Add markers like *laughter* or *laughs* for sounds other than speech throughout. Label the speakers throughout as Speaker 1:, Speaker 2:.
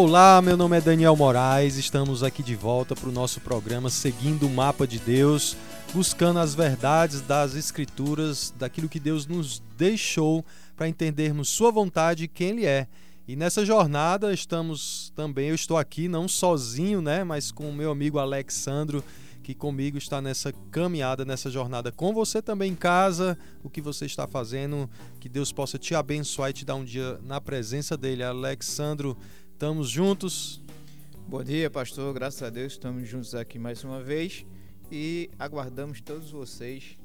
Speaker 1: Olá, meu nome é Daniel Moraes, estamos aqui de volta para o nosso programa Seguindo o Mapa de Deus, buscando as verdades das Escrituras, daquilo que Deus nos deixou para entendermos Sua vontade e quem Ele é. E nessa jornada estamos também, eu estou aqui não sozinho, né, mas com o meu amigo Alexandro, que comigo está nessa caminhada, nessa jornada com você também em casa, o que você está fazendo, que Deus possa te abençoar e te dar um dia na presença dele. Alexandro, estamos juntos.
Speaker 2: Bom dia, pastor. Graças a Deus estamos juntos aqui mais uma vez e aguardamos todos vocês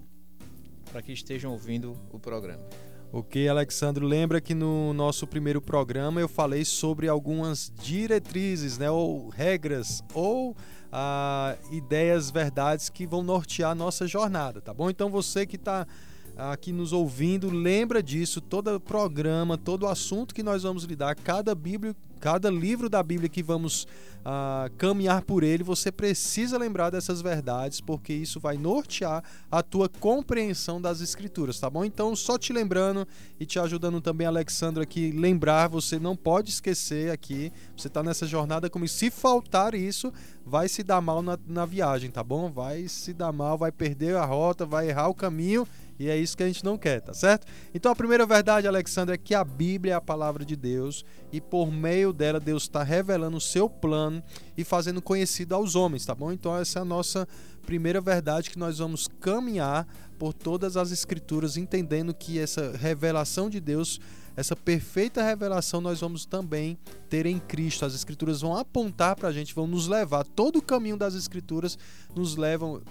Speaker 2: para que estejam ouvindo o programa.
Speaker 1: Ok, Alexandro, lembra que no nosso primeiro programa eu falei sobre algumas diretrizes, né, ou regras, ou ah, ideias, verdades que vão nortear a nossa jornada, tá bom? Então você que está aqui nos ouvindo, lembra disso, todo programa, todo assunto que nós vamos lidar, cada Bíblia, cada livro da Bíblia que vamos uh, caminhar por ele, você precisa lembrar dessas verdades, porque isso vai nortear a tua compreensão das escrituras, tá bom? Então, só te lembrando e te ajudando também, Alexandre, aqui, lembrar, você não pode esquecer aqui, você está nessa jornada como se faltar isso, vai se dar mal na, na viagem, tá bom? Vai se dar mal, vai perder a rota, vai errar o caminho e é isso que a gente não quer, tá certo? Então a primeira verdade, Alexandre, é que a Bíblia é a palavra de Deus e por meio dela Deus está revelando o seu plano e fazendo conhecido aos homens, tá bom? Então essa é a nossa primeira verdade que nós vamos caminhar por todas as escrituras, entendendo que essa revelação de Deus, essa perfeita revelação, nós vamos também ter em Cristo. As escrituras vão apontar para a gente, vão nos levar, todo o caminho das escrituras nos levam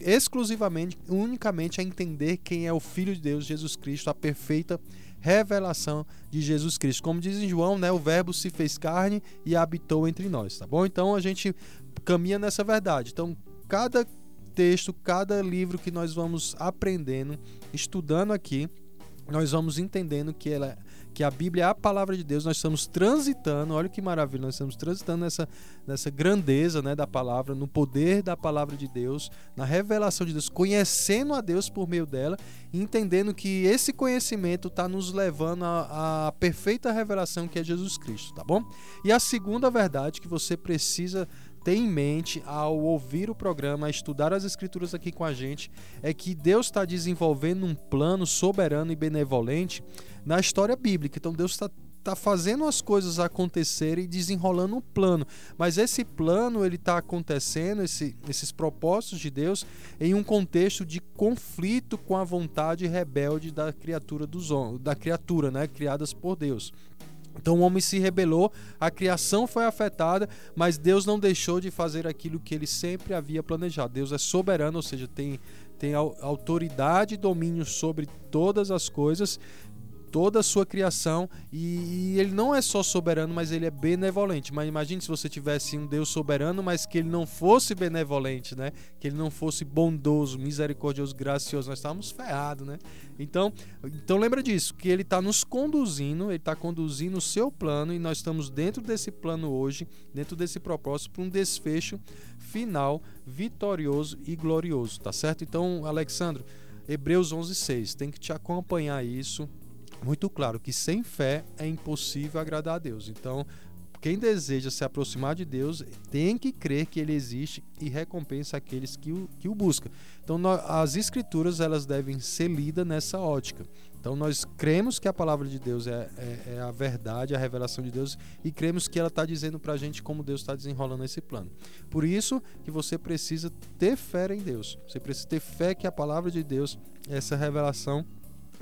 Speaker 1: exclusivamente, unicamente a entender quem é o Filho de Deus, Jesus Cristo, a perfeita revelação de Jesus Cristo. Como diz em João, né, o verbo se fez carne e habitou entre nós, tá bom? Então a gente caminha nessa verdade. Então, cada texto, cada livro que nós vamos aprendendo, estudando aqui, nós vamos entendendo que ela que a Bíblia é a palavra de Deus, nós estamos transitando, olha que maravilha, nós estamos transitando nessa, nessa grandeza né, da palavra, no poder da palavra de Deus, na revelação de Deus, conhecendo a Deus por meio dela, entendendo que esse conhecimento está nos levando à perfeita revelação que é Jesus Cristo, tá bom? E a segunda verdade que você precisa ter em mente ao ouvir o programa, estudar as escrituras aqui com a gente, é que Deus está desenvolvendo um plano soberano e benevolente na história bíblica. Então Deus está tá fazendo as coisas acontecerem e desenrolando um plano. Mas esse plano ele está acontecendo, esse, esses propósitos de Deus, em um contexto de conflito com a vontade rebelde da criatura dos da criatura, né, criadas por Deus. Então o homem se rebelou, a criação foi afetada, mas Deus não deixou de fazer aquilo que ele sempre havia planejado. Deus é soberano, ou seja, tem, tem autoridade e domínio sobre todas as coisas, toda a sua criação e, e, ele não é só soberano, mas ele é benevolente. Mas imagine se você tivesse um Deus soberano, mas que ele não fosse benevolente, né? Que ele não fosse bondoso, misericordioso, gracioso, nós estávamos ferrados, né? Então, então lembra disso, que ele está nos conduzindo, ele está conduzindo o seu plano e nós estamos dentro desse plano hoje, dentro desse propósito para um desfecho final vitorioso e glorioso, tá certo? Então, Alexandre, Hebreus 11:6, tem que te acompanhar isso muito claro que sem fé é impossível agradar a Deus. Então, quem deseja se aproximar de Deus tem que crer que Ele existe e recompensa aqueles que o, que o buscam. Então, nós, as Escrituras elas devem ser lidas nessa ótica. Então, nós cremos que a palavra de Deus é, é, é a verdade, a revelação de Deus, e cremos que ela está dizendo para a gente como Deus está desenrolando esse plano. Por isso que você precisa ter fé em Deus. Você precisa ter fé que a palavra de Deus é essa revelação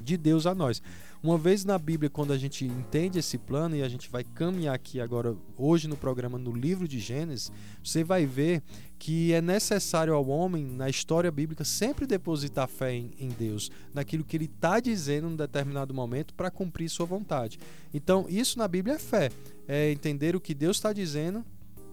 Speaker 1: de Deus a nós. Uma vez na Bíblia, quando a gente entende esse plano e a gente vai caminhar aqui agora, hoje no programa, no livro de Gênesis, você vai ver que é necessário ao homem, na história bíblica, sempre depositar fé em, em Deus, naquilo que ele está dizendo em um determinado momento para cumprir sua vontade. Então, isso na Bíblia é fé, é entender o que Deus está dizendo,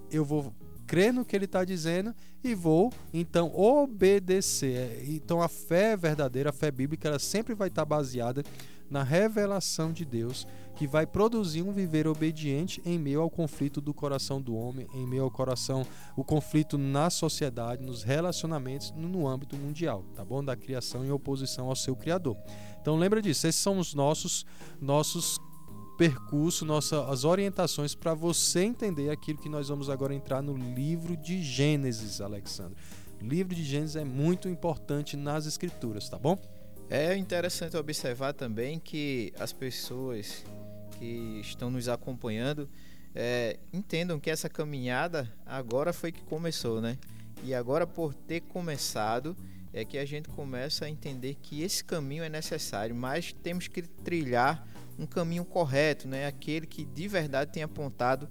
Speaker 1: eu vou crer no que ele está dizendo e vou então obedecer. Então a fé verdadeira, a fé bíblica, ela sempre vai estar tá baseada na revelação de Deus, que vai produzir um viver obediente em meio ao conflito do coração do homem, em meio ao coração, o conflito na sociedade, nos relacionamentos, no âmbito mundial, tá bom? Da criação em oposição ao seu criador. Então lembra disso, esses são os nossos nossos percurso, nossas orientações para você entender aquilo que nós vamos agora entrar no livro de Gênesis, Alexandre. O livro de Gênesis é muito importante nas escrituras, tá bom?
Speaker 2: É interessante observar também que as pessoas que estão nos acompanhando é, entendam que essa caminhada agora foi que começou, né? E agora, por ter começado, é que a gente começa a entender que esse caminho é necessário, mas temos que trilhar um caminho correto, né? Aquele que de verdade tem apontado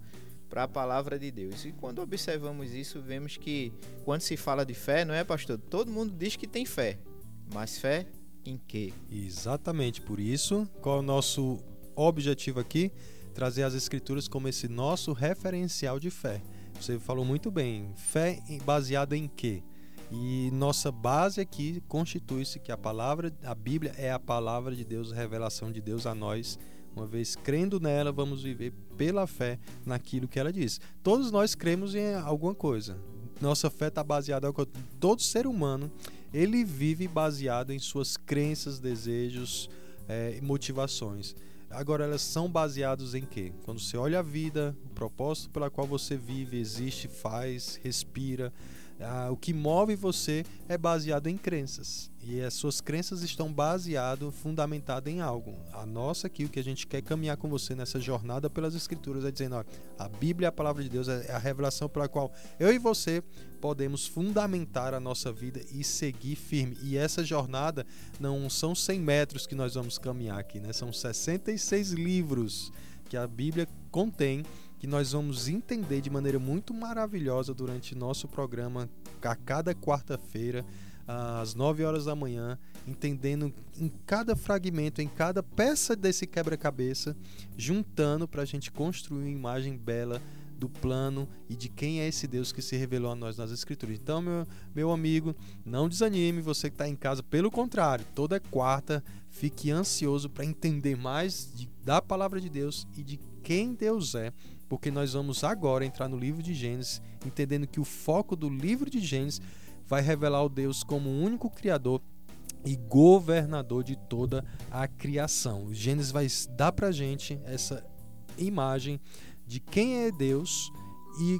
Speaker 2: para a palavra de Deus. E quando observamos isso, vemos que quando se fala de fé, não é, pastor? Todo mundo diz que tem fé, mas fé em quê?
Speaker 1: Exatamente, por isso, qual é o nosso objetivo aqui? Trazer as escrituras como esse nosso referencial de fé. Você falou muito bem, fé baseada em quê? E nossa base aqui constitui-se que a palavra, a Bíblia é a palavra de Deus, a revelação de Deus a nós. Uma vez crendo nela, vamos viver pela fé naquilo que ela diz. Todos nós cremos em alguma coisa. Nossa fé está baseada em todo ser humano ele vive baseado em suas crenças, desejos é, e motivações. Agora, elas são baseadas em quê? Quando você olha a vida, o propósito pela qual você vive, existe, faz, respira, ah, o que move você é baseado em crenças. E as suas crenças estão baseadas, fundamentadas em algo. A nossa aqui, o que a gente quer caminhar com você nessa jornada pelas Escrituras, é dizendo: ó, a Bíblia, a palavra de Deus, é a revelação pela qual eu e você podemos fundamentar a nossa vida e seguir firme. E essa jornada não são 100 metros que nós vamos caminhar aqui, né? São 66 livros que a Bíblia contém que nós vamos entender de maneira muito maravilhosa durante nosso programa a cada quarta-feira às 9 horas da manhã, entendendo em cada fragmento, em cada peça desse quebra-cabeça, juntando para a gente construir uma imagem bela do plano e de quem é esse Deus que se revelou a nós nas Escrituras. Então, meu, meu amigo, não desanime, você que está em casa, pelo contrário, toda quarta fique ansioso para entender mais de, da palavra de Deus e de quem Deus é, porque nós vamos agora entrar no livro de Gênesis, entendendo que o foco do livro de Gênesis vai revelar o Deus como o único criador e governador de toda a criação. O Gênesis vai dar para gente essa imagem de quem é Deus e,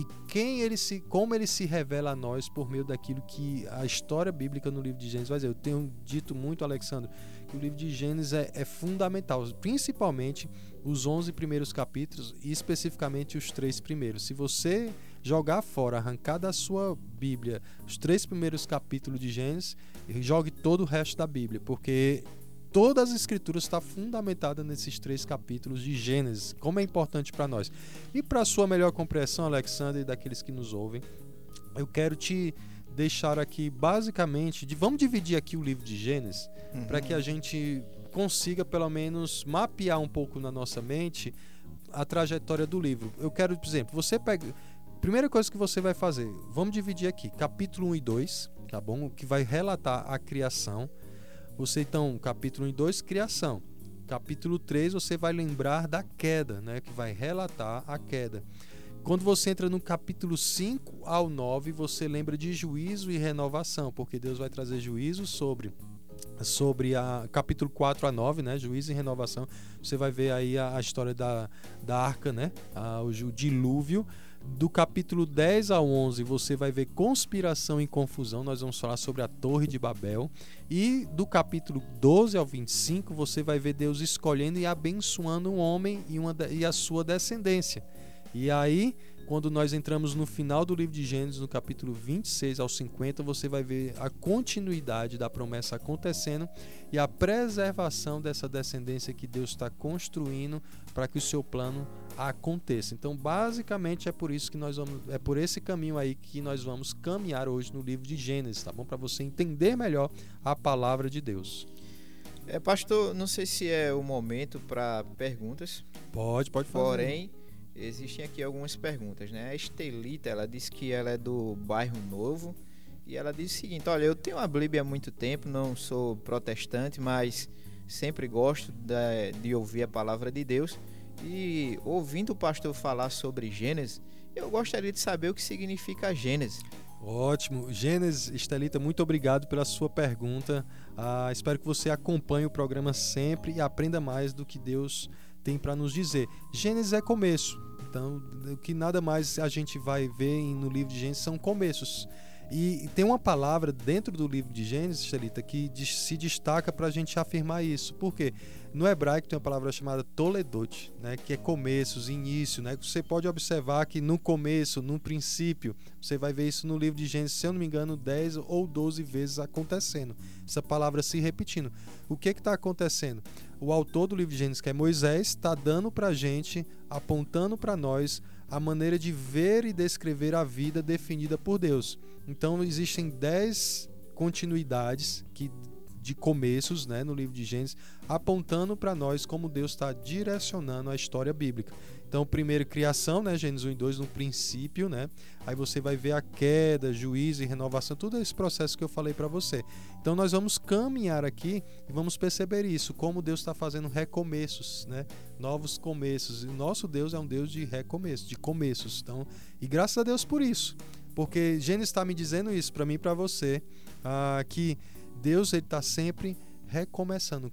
Speaker 1: e quem ele se, como ele se revela a nós por meio daquilo que a história bíblica no livro de Gênesis vai dizer. Eu tenho dito muito, Alexandre, o livro de Gênesis é, é fundamental, principalmente os 11 primeiros capítulos e especificamente os três primeiros. Se você jogar fora, arrancar da sua Bíblia os três primeiros capítulos de Gênesis, jogue todo o resto da Bíblia, porque todas as escrituras está fundamentada nesses três capítulos de Gênesis, como é importante para nós. E para sua melhor compreensão, Alexandre, e daqueles que nos ouvem, eu quero te deixar aqui basicamente, de, vamos dividir aqui o livro de Gênesis, uhum. para que a gente consiga pelo menos mapear um pouco na nossa mente a trajetória do livro. Eu quero, por exemplo, você pega Primeira coisa que você vai fazer, vamos dividir aqui, capítulo 1 e 2, tá bom? Que vai relatar a criação. Você então, capítulo 1 e 2, criação. Capítulo 3, você vai lembrar da queda, né, que vai relatar a queda. Quando você entra no capítulo 5 ao 9, você lembra de juízo e renovação, porque Deus vai trazer juízo sobre sobre a capítulo 4 a 9, né, juízo e renovação. Você vai ver aí a, a história da, da arca, né, a, o dilúvio do capítulo 10 ao 11 você vai ver conspiração e confusão, nós vamos falar sobre a Torre de Babel. E do capítulo 12 ao 25 você vai ver Deus escolhendo e abençoando um homem e, uma, e a sua descendência. E aí, quando nós entramos no final do livro de Gênesis, no capítulo 26 ao 50, você vai ver a continuidade da promessa acontecendo e a preservação dessa descendência que Deus está construindo para que o seu plano aconteça. Então, basicamente é por isso que nós vamos, é por esse caminho aí que nós vamos caminhar hoje no livro de Gênesis, tá bom? Para você entender melhor a palavra de Deus.
Speaker 2: É, pastor, não sei se é o momento para perguntas.
Speaker 1: Pode, pode fazer.
Speaker 2: Porém, existem aqui algumas perguntas, né? A Estelita, ela disse que ela é do bairro Novo e ela diz o seguinte: Olha, eu tenho a Bíblia há muito tempo, não sou protestante, mas sempre gosto de, de ouvir a palavra de Deus. E ouvindo o pastor falar sobre Gênesis, eu gostaria de saber o que significa Gênesis.
Speaker 1: Ótimo. Gênesis, Estelita, muito obrigado pela sua pergunta. Ah, espero que você acompanhe o programa sempre e aprenda mais do que Deus tem para nos dizer. Gênesis é começo. Então, o que nada mais a gente vai ver no livro de Gênesis são começos. E tem uma palavra dentro do livro de Gênesis, Xelita, que se destaca para a gente afirmar isso. Por quê? No hebraico tem uma palavra chamada toledot, né, que é começos, início. Né? Você pode observar que no começo, no princípio, você vai ver isso no livro de Gênesis, se eu não me engano, 10 ou 12 vezes acontecendo. Essa palavra se repetindo. O que está acontecendo? O autor do livro de Gênesis, que é Moisés, está dando para a gente, apontando para nós a maneira de ver e descrever a vida definida por Deus. Então existem dez continuidades que de começos né, no livro de Gênesis, apontando para nós como Deus está direcionando a história bíblica. Então, primeiro, criação, né, Gênesis 1 e 2, no princípio, né? Aí você vai ver a queda, juízo e renovação, todo esse processo que eu falei para você. Então, nós vamos caminhar aqui e vamos perceber isso, como Deus está fazendo recomeços, né? Novos começos. E nosso Deus é um Deus de recomeços, de começos. Então, e graças a Deus por isso. Porque Gênesis está me dizendo isso para mim e para você, ah, que Deus está sempre recomeçando.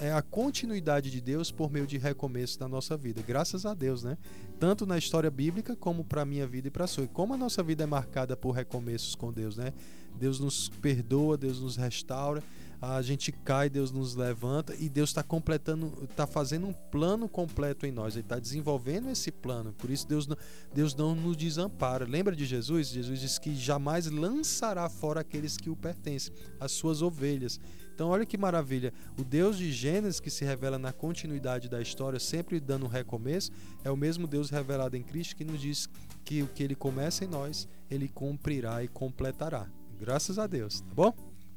Speaker 1: É a continuidade de Deus por meio de recomeço da nossa vida. Graças a Deus, né? Tanto na história bíblica como para a minha vida e para a sua. E como a nossa vida é marcada por recomeços com Deus, né? Deus nos perdoa, Deus nos restaura, a gente cai, Deus nos levanta e Deus está completando, está fazendo um plano completo em nós. Ele está desenvolvendo esse plano. Por isso Deus não, Deus não nos desampara. Lembra de Jesus? Jesus disse que jamais lançará fora aqueles que o pertencem, as suas ovelhas. Então, olha que maravilha. O Deus de Gênesis, que se revela na continuidade da história, sempre dando um recomeço, é o mesmo Deus revelado em Cristo que nos diz que o que ele começa em nós, ele cumprirá e completará. Graças a Deus, tá bom?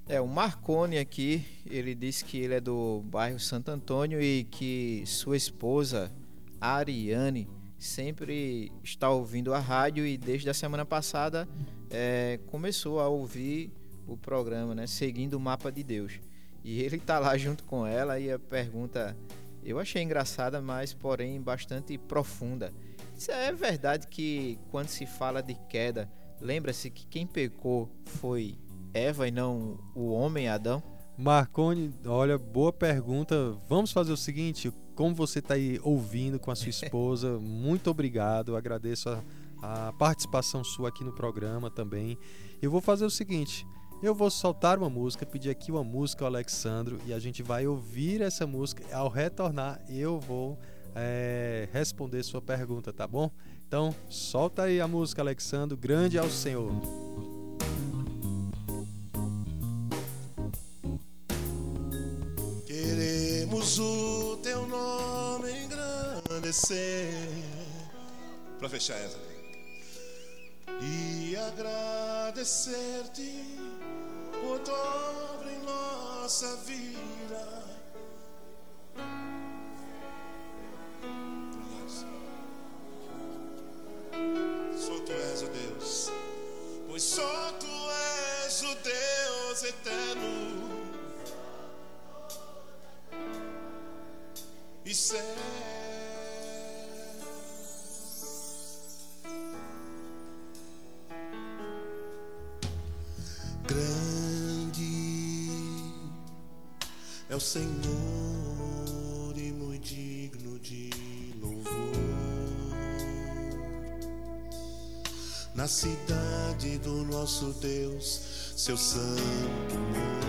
Speaker 2: É, o Marconi aqui, ele disse que ele é do bairro Santo Antônio e que sua esposa, Ariane, sempre está ouvindo a rádio e desde a semana passada é, começou a ouvir o programa, né? Seguindo o mapa de Deus. E ele tá lá junto com ela e a pergunta eu achei engraçada, mas porém bastante profunda. Isso é verdade que quando se fala de queda, lembra-se que quem pecou foi Eva e não o homem Adão?
Speaker 1: Marconi, olha, boa pergunta. Vamos fazer o seguinte: como você está aí ouvindo com a sua esposa, *laughs* muito obrigado. agradeço a, a participação sua aqui no programa também. Eu vou fazer o seguinte: eu vou soltar uma música, pedir aqui uma música ao Alexandro e a gente vai ouvir essa música. Ao retornar, eu vou é, responder sua pergunta, tá bom? Então, solta aí a música, Alexandro. Grande ao Senhor.
Speaker 3: Queremos o teu nome engrandecer. Para fechar essa. E agradecer-te por obra em nossa vida. Só tu és o Deus, pois só tu és o Deus eterno. E certo. É o Senhor e muito digno de louvor. Na cidade do nosso Deus, seu santo monte,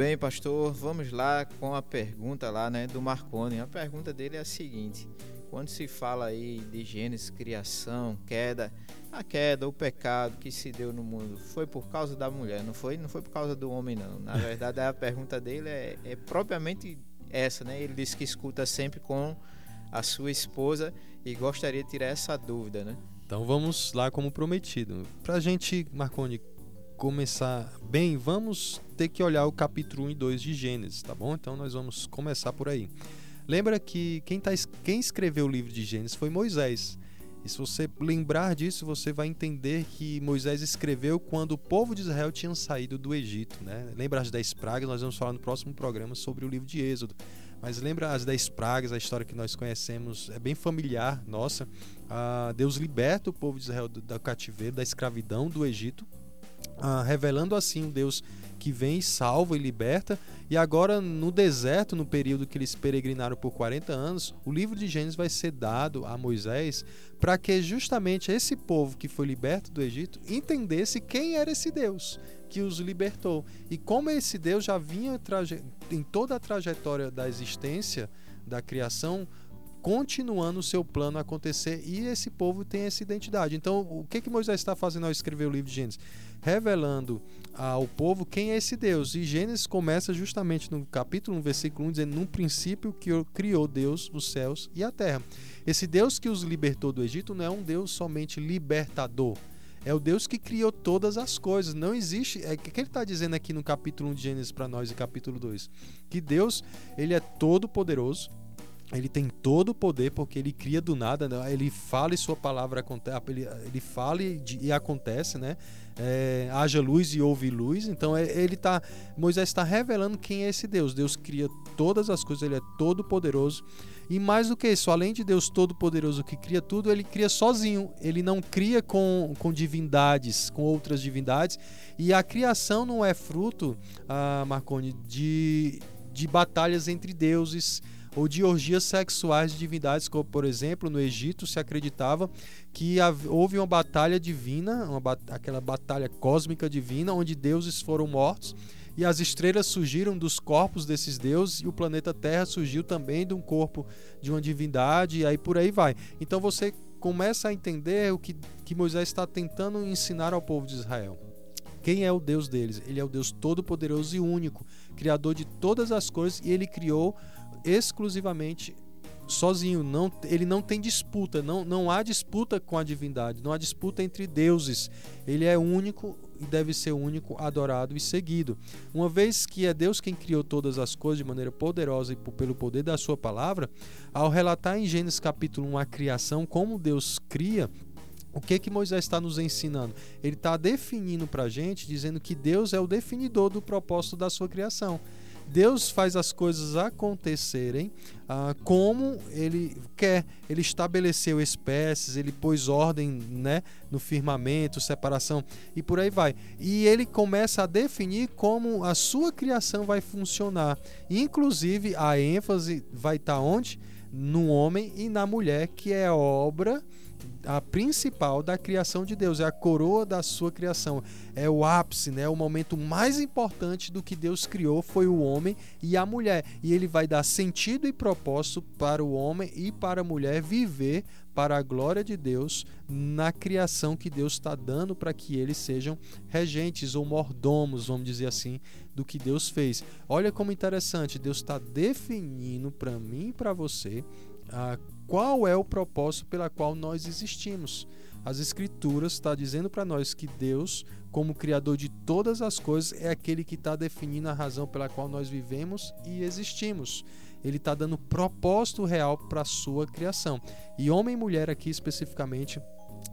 Speaker 2: bem, pastor. Vamos lá com a pergunta lá, né, do Marconi. A pergunta dele é a seguinte: quando se fala aí de Gênesis, criação, queda, a queda, o pecado que se deu no mundo foi por causa da mulher, não foi? Não foi por causa do homem, não. Na *laughs* verdade, a pergunta dele é, é propriamente essa, né? Ele disse que escuta sempre com a sua esposa e gostaria de tirar essa dúvida, né?
Speaker 1: Então vamos lá como prometido. Para a gente, Marconi, começar bem, vamos ter que olhar o capítulo 1 e 2 de Gênesis, tá bom? Então nós vamos começar por aí. Lembra que quem, tá, quem escreveu o livro de Gênesis foi Moisés. E se você lembrar disso, você vai entender que Moisés escreveu quando o povo de Israel tinha saído do Egito. Né? Lembra as dez pragas? Nós vamos falar no próximo programa sobre o livro de Êxodo. Mas lembra as dez pragas, a história que nós conhecemos, é bem familiar, nossa. Ah, Deus liberta o povo de Israel do, do cativeiro, da escravidão do Egito, ah, revelando assim um Deus que vem, salva e liberta. E agora, no deserto, no período que eles peregrinaram por 40 anos, o livro de Gênesis vai ser dado a Moisés para que justamente esse povo que foi liberto do Egito entendesse quem era esse Deus que os libertou. E como esse Deus já vinha em toda a trajetória da existência, da criação, continuando o seu plano acontecer e esse povo tem essa identidade. Então, o que que Moisés está fazendo ao escrever o livro de Gênesis? Revelando ao povo quem é esse Deus. E Gênesis começa justamente no capítulo 1, versículo 1, dizendo: Num princípio que criou Deus os céus e a terra. Esse Deus que os libertou do Egito não é um Deus somente libertador, é o Deus que criou todas as coisas. Não existe. É o que ele está dizendo aqui no capítulo 1 de Gênesis para nós e capítulo 2? Que Deus ele é todo poderoso. Ele tem todo o poder porque ele cria do nada, né? ele fala e sua palavra acontece, ele fala e, e acontece, né? É, haja luz e houve luz. Então é, ele tá, Moisés está revelando quem é esse Deus. Deus cria todas as coisas, ele é todo poderoso. E mais do que isso, além de Deus Todo-Poderoso que cria tudo, ele cria sozinho. Ele não cria com, com divindades, com outras divindades. E a criação não é fruto, ah, Marconi, de, de batalhas entre deuses ou de orgias sexuais de divindades, como por exemplo no Egito se acreditava que houve uma batalha divina, uma, aquela batalha cósmica divina, onde deuses foram mortos e as estrelas surgiram dos corpos desses deuses e o planeta Terra surgiu também de um corpo de uma divindade e aí por aí vai. Então você começa a entender o que, que Moisés está tentando ensinar ao povo de Israel. Quem é o Deus deles? Ele é o Deus todo-poderoso e único, criador de todas as coisas e ele criou exclusivamente sozinho, não, ele não tem disputa, não, não há disputa com a divindade, não há disputa entre deuses. Ele é único e deve ser único, adorado e seguido. Uma vez que é Deus quem criou todas as coisas de maneira poderosa e pelo poder da sua palavra, ao relatar em Gênesis capítulo 1 a criação, como Deus cria, o que que Moisés está nos ensinando? Ele está definindo para a gente, dizendo que Deus é o definidor do propósito da sua criação. Deus faz as coisas acontecerem ah, como Ele quer. Ele estabeleceu espécies, Ele pôs ordem né, no firmamento, separação e por aí vai. E Ele começa a definir como a sua criação vai funcionar. Inclusive, a ênfase vai estar onde? No homem e na mulher, que é obra a principal da criação de Deus, é a coroa da sua criação, é o ápice, né? O momento mais importante do que Deus criou foi o homem e a mulher, e ele vai dar sentido e propósito para o homem e para a mulher viver para a glória de Deus na criação que Deus está dando para que eles sejam regentes ou mordomos, vamos dizer assim, do que Deus fez. Olha como interessante, Deus está definindo para mim e para você a qual é o propósito pela qual nós existimos. As Escrituras está dizendo para nós que Deus, como Criador de todas as coisas, é aquele que está definindo a razão pela qual nós vivemos e existimos. Ele está dando propósito real para a sua criação. E homem e mulher aqui especificamente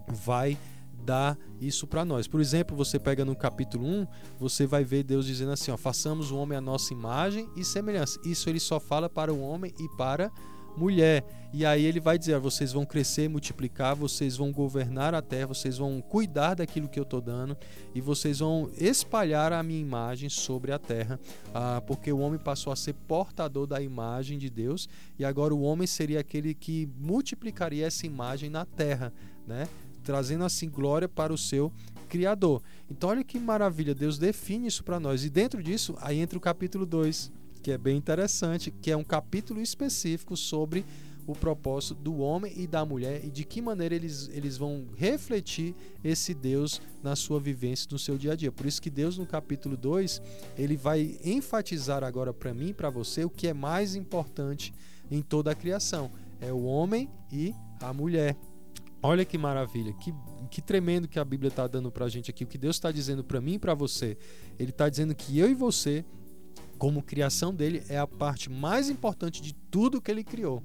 Speaker 1: vai dar isso para nós. Por exemplo, você pega no capítulo 1, você vai ver Deus dizendo assim: ó, façamos o homem à nossa imagem e semelhança. Isso ele só fala para o homem e para mulher. E aí ele vai dizer: vocês vão crescer, multiplicar, vocês vão governar a terra, vocês vão cuidar daquilo que eu estou dando e vocês vão espalhar a minha imagem sobre a terra, ah, porque o homem passou a ser portador da imagem de Deus e agora o homem seria aquele que multiplicaria essa imagem na terra, né? trazendo assim glória para o seu criador. Então olha que maravilha, Deus define isso para nós. E dentro disso, aí entra o capítulo 2, que é bem interessante, que é um capítulo específico sobre o propósito do homem e da mulher e de que maneira eles, eles vão refletir esse Deus na sua vivência, no seu dia a dia. Por isso que Deus no capítulo 2, ele vai enfatizar agora para mim e para você o que é mais importante em toda a criação. É o homem e a mulher. Olha que maravilha, que, que tremendo que a Bíblia está dando para a gente aqui. O que Deus está dizendo para mim e para você. Ele está dizendo que eu e você, como criação dele, é a parte mais importante de tudo que ele criou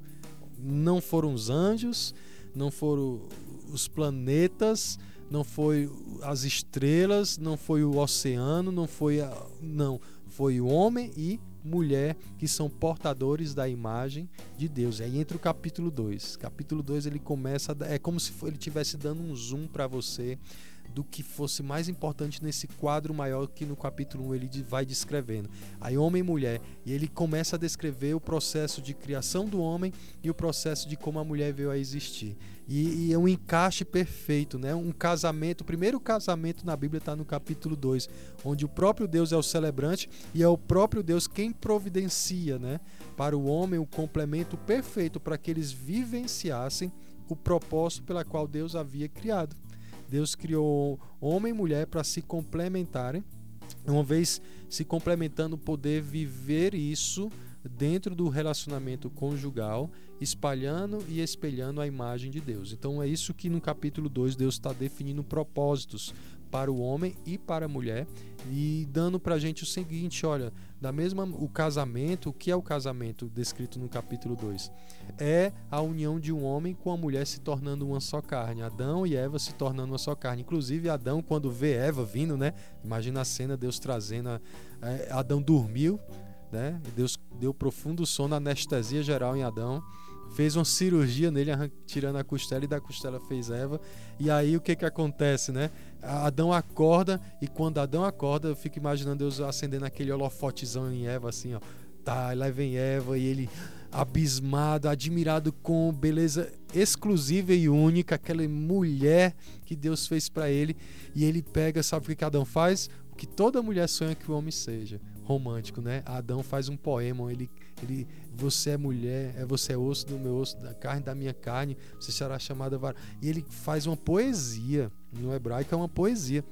Speaker 1: não foram os anjos, não foram os planetas, não foi as estrelas, não foi o oceano, não foi a, não, foi o homem e mulher que são portadores da imagem de Deus. Aí entra o capítulo 2. Capítulo 2 ele começa é como se ele estivesse dando um zoom para você do que fosse mais importante nesse quadro maior que no capítulo 1 ele vai descrevendo. Aí homem e mulher, e ele começa a descrever o processo de criação do homem e o processo de como a mulher veio a existir. E, e é um encaixe perfeito, né? Um casamento, o primeiro casamento na Bíblia está no capítulo 2, onde o próprio Deus é o celebrante e é o próprio Deus quem providencia, né? Para o homem o complemento perfeito para que eles vivenciassem o propósito pela qual Deus havia criado. Deus criou homem e mulher para se complementarem, uma vez se complementando, poder viver isso dentro do relacionamento conjugal, espalhando e espelhando a imagem de Deus. Então é isso que no capítulo 2 Deus está definindo propósitos para o homem e para a mulher e dando para a gente o seguinte, olha, da mesma o casamento, o que é o casamento descrito no capítulo 2? É a união de um homem com a mulher se tornando uma só carne, Adão e Eva se tornando uma só carne. Inclusive Adão quando vê Eva vindo, né? Imagina a cena Deus trazendo a, é, Adão dormiu, né? Deus deu profundo sono, anestesia geral em Adão fez uma cirurgia nele, tirando a costela, e da costela fez Eva. E aí o que que acontece, né? Adão acorda, e quando Adão acorda, eu fico imaginando Deus acendendo aquele holofotezão em Eva, assim, ó. Tá, lá vem Eva, e ele abismado, admirado com beleza exclusiva e única, aquela mulher que Deus fez para ele. E ele pega, sabe o que Adão faz? O que toda mulher sonha que o homem seja romântico, né? Adão faz um poema, ele, ele, você é mulher, é você é osso do meu osso, da carne da minha carne, você será chamada vara. E ele faz uma poesia, no hebraico é uma poesia.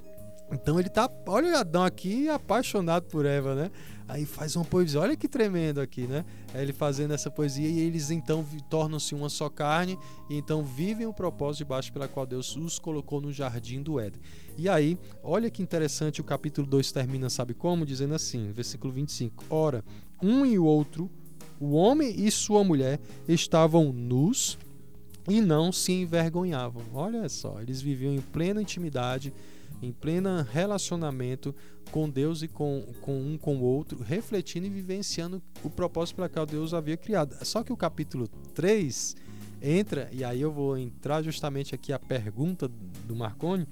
Speaker 1: Então ele tá, olha Adão aqui apaixonado por Eva, né? Aí faz uma poesia, olha que tremendo aqui, né? Ele fazendo essa poesia e eles então tornam-se uma só carne e então vivem o propósito debaixo pela qual Deus os colocou no jardim do Éden. E aí, olha que interessante, o capítulo 2 termina, sabe como? Dizendo assim, versículo 25: Ora, um e o outro, o homem e sua mulher, estavam nus e não se envergonhavam. Olha só, eles viviam em plena intimidade em pleno relacionamento com Deus e com, com um com o outro, refletindo e vivenciando o propósito pela qual Deus havia criado. Só que o capítulo 3 entra, e aí eu vou entrar justamente aqui a pergunta do Marconi.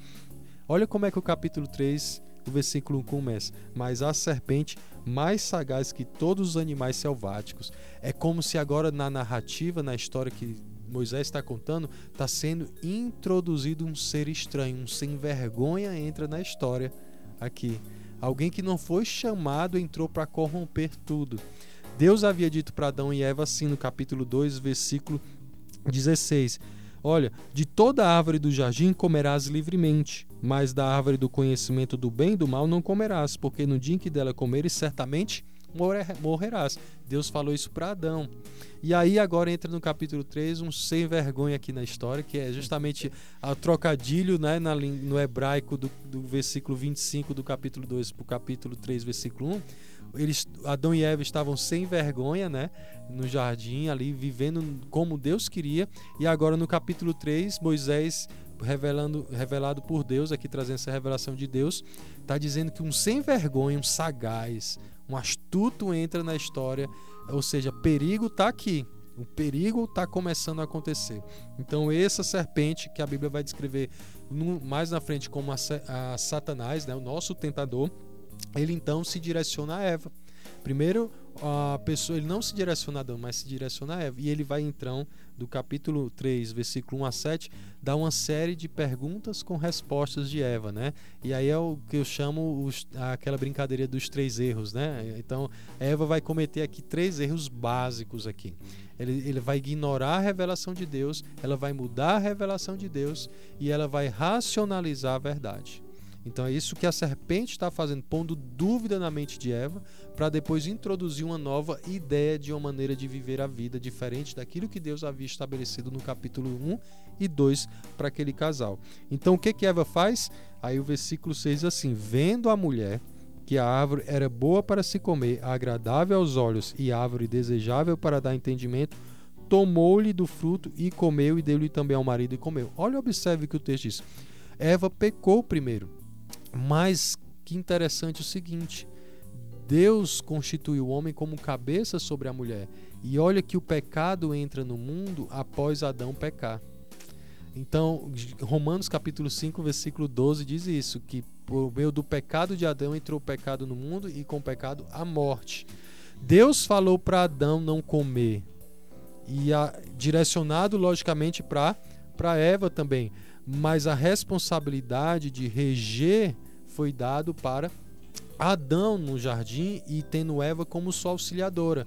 Speaker 1: Olha como é que o capítulo 3, o versículo 1 começa. Mas a serpente, mais sagaz que todos os animais selváticos. É como se agora na narrativa, na história que Moisés está contando, está sendo introduzido um ser estranho, um sem vergonha entra na história aqui. Alguém que não foi chamado entrou para corromper tudo. Deus havia dito para Adão e Eva assim no capítulo 2, versículo 16: Olha, de toda árvore do jardim comerás livremente, mas da árvore do conhecimento do bem e do mal não comerás, porque no dia em que dela comeres, certamente morrerás. Deus falou isso para Adão. E aí agora entra no capítulo 3 um sem vergonha aqui na história, que é justamente o trocadilho né, na, no hebraico do, do versículo 25 do capítulo 2 para o capítulo 3, versículo 1. Eles, Adão e Eva estavam sem vergonha, né, no jardim ali vivendo como Deus queria, e agora no capítulo 3, Moisés revelando, revelado por Deus, aqui trazendo essa revelação de Deus, está dizendo que um sem vergonha, um sagaz, um astuto entra na história, ou seja, perigo está aqui. O perigo está começando a acontecer. Então, essa serpente que a Bíblia vai descrever mais na frente como a, a Satanás, né, o nosso tentador, ele então se direciona a Eva. Primeiro, a pessoa, ele não se direciona a Adão, mas se direciona a Eva. E ele vai então, do capítulo 3, versículo 1 a 7, dar uma série de perguntas com respostas de Eva, né? E aí é o que eu chamo os, aquela brincadeira dos três erros, né? Então, Eva vai cometer aqui três erros básicos aqui. Ele, ele vai ignorar a revelação de Deus, ela vai mudar a revelação de Deus e ela vai racionalizar a verdade. Então é isso que a serpente está fazendo, pondo dúvida na mente de Eva, para depois introduzir uma nova ideia de uma maneira de viver a vida diferente daquilo que Deus havia estabelecido no capítulo 1 e 2 para aquele casal. Então o que que Eva faz? Aí o versículo 6 assim: Vendo a mulher que a árvore era boa para se comer, agradável aos olhos e árvore desejável para dar entendimento, tomou-lhe do fruto e comeu e deu-lhe também ao marido e comeu. Olha, observe que o texto diz. Eva pecou primeiro. Mas que interessante o seguinte: Deus constituiu o homem como cabeça sobre a mulher. E olha que o pecado entra no mundo após Adão pecar. Então, Romanos capítulo 5, versículo 12 diz isso, que por meio do pecado de Adão entrou o pecado no mundo e com o pecado a morte. Deus falou para Adão não comer. E a, direcionado logicamente para para Eva também, mas a responsabilidade de reger foi dado para Adão no jardim e tendo Eva como sua auxiliadora.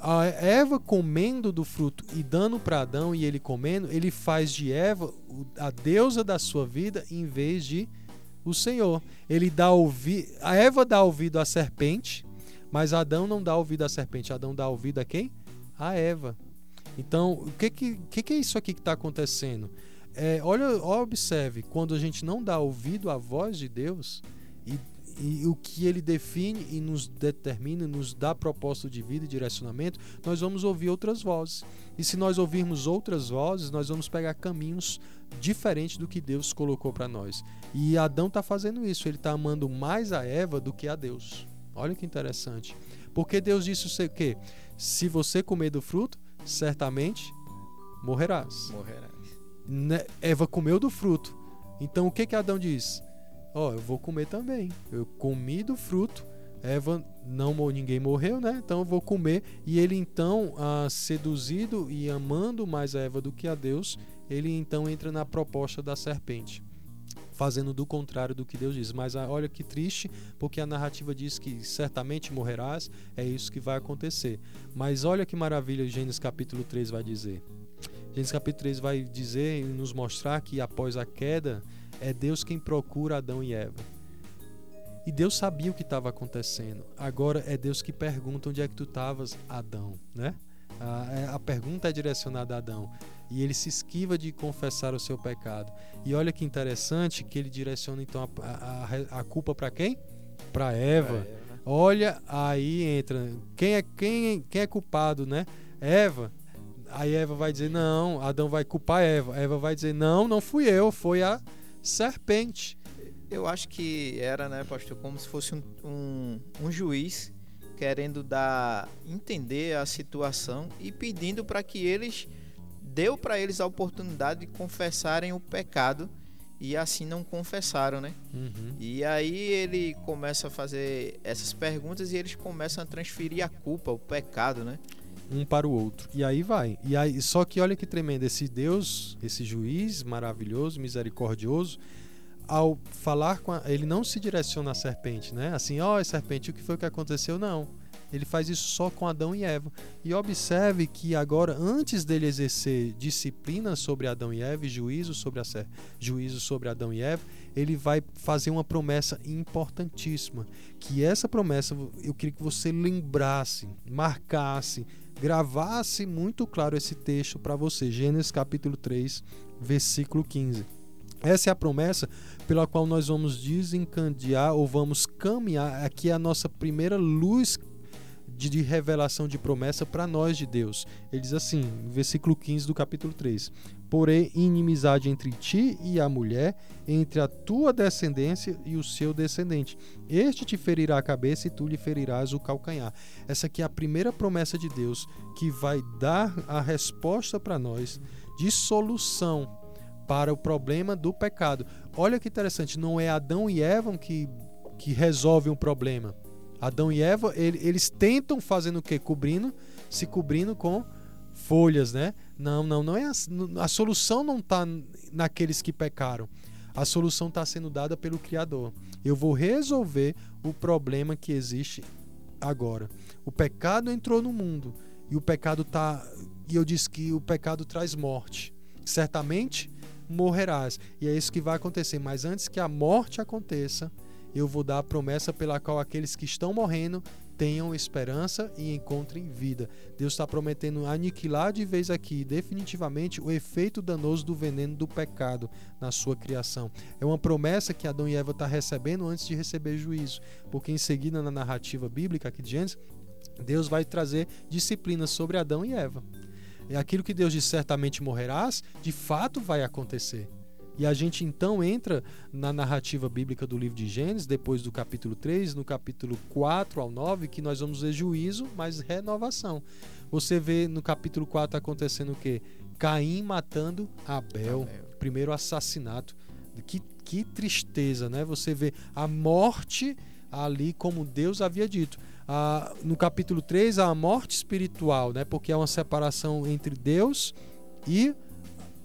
Speaker 1: A Eva comendo do fruto e dando para Adão e ele comendo, ele faz de Eva a deusa da sua vida em vez de o Senhor. Ele dá ouvido, a Eva dá ouvido à serpente, mas Adão não dá ouvido à serpente. Adão dá ouvido a quem? A Eva. Então, o que, que, que, que é isso aqui que está acontecendo? É, olha, observe, quando a gente não dá ouvido à voz de Deus e, e o que ele define e nos determina, nos dá propósito de vida e direcionamento, nós vamos ouvir outras vozes. E se nós ouvirmos outras vozes, nós vamos pegar caminhos diferentes do que Deus colocou para nós. E Adão está fazendo isso, ele está amando mais a Eva do que a Deus. Olha que interessante. Porque Deus disse o quê? Se você comer do fruto, certamente morrerás.
Speaker 2: Morrerás.
Speaker 1: Né, Eva comeu do fruto. Então o que que Adão diz? Ó, oh, eu vou comer também. Eu comi do fruto. Eva não ninguém morreu, né? Então eu vou comer. E ele então, ah, seduzido e amando mais a Eva do que a Deus, ele então entra na proposta da serpente, fazendo do contrário do que Deus diz. Mas ah, olha que triste, porque a narrativa diz que certamente morrerás. É isso que vai acontecer. Mas olha que maravilha Gênesis capítulo 3 vai dizer. Gênesis capítulo 3 vai dizer e nos mostrar que após a queda é Deus quem procura Adão e Eva. E Deus sabia o que estava acontecendo. Agora é Deus que pergunta onde é que tu estavas, Adão, né? A, é, a, pergunta é direcionada a Adão e ele se esquiva de confessar o seu pecado. E olha que interessante que ele direciona então a, a, a culpa para quem? Para Eva. Eva. Olha aí entra quem é quem quem é culpado, né? Eva. Aí Eva vai dizer não, Adão vai culpar Eva. Eva vai dizer não, não fui eu, foi a serpente.
Speaker 2: Eu acho que era, né, pastor, como se fosse um, um, um juiz querendo dar entender a situação e pedindo para que eles deu para eles a oportunidade de confessarem o pecado e assim não confessaram, né? Uhum. E aí ele começa a fazer essas perguntas e eles começam a transferir a culpa, o pecado, né?
Speaker 1: Um para o outro. E aí vai. E aí, só que olha que tremendo esse Deus, esse juiz maravilhoso, misericordioso, ao falar com a, ele não se direciona à serpente, né? Assim, ó, oh, serpente, o que foi que aconteceu? Não. Ele faz isso só com Adão e Eva. E observe que agora, antes dele exercer disciplina sobre Adão e Eva, e juízo sobre, a, juízo sobre Adão e Eva, ele vai fazer uma promessa importantíssima. Que essa promessa eu queria que você lembrasse, marcasse, gravasse muito claro esse texto para você. Gênesis capítulo 3, versículo 15. Essa é a promessa pela qual nós vamos desencandear ou vamos caminhar. Aqui é a nossa primeira luz de, de revelação de promessa para nós de Deus. Ele diz assim, versículo 15 do capítulo 3: Porém, inimizade entre ti e a mulher, entre a tua descendência e o seu descendente. Este te ferirá a cabeça e tu lhe ferirás o calcanhar. Essa aqui é a primeira promessa de Deus que vai dar a resposta para nós de solução para o problema do pecado. Olha que interessante, não é Adão e Eva que, que resolvem o problema Adão e Eva, ele, eles tentam fazendo o quê? Cobrindo, se cobrindo com folhas, né? Não, não, não é a, a solução não está naqueles que pecaram. A solução está sendo dada pelo Criador. Eu vou resolver o problema que existe agora. O pecado entrou no mundo e o pecado tá e eu disse que o pecado traz morte. Certamente morrerás. E é isso que vai acontecer, mas antes que a morte aconteça, eu vou dar a promessa pela qual aqueles que estão morrendo tenham esperança e encontrem vida. Deus está prometendo aniquilar de vez aqui, definitivamente, o efeito danoso do veneno do pecado na sua criação. É uma promessa que Adão e Eva estão tá recebendo antes de receber juízo, porque em seguida, na narrativa bíblica aqui de Gênesis, Deus vai trazer disciplinas sobre Adão e Eva. E aquilo que Deus diz certamente morrerás, de fato vai acontecer. E a gente então entra na narrativa bíblica do livro de Gênesis, depois do capítulo 3, no capítulo 4 ao 9, que nós vamos ver juízo, mas renovação. Você vê no capítulo 4 acontecendo o quê? Caim matando Abel, Abel. primeiro assassinato. Que, que tristeza, né? Você vê a morte ali como Deus havia dito. Ah, no capítulo 3, a morte espiritual, né? Porque é uma separação entre Deus e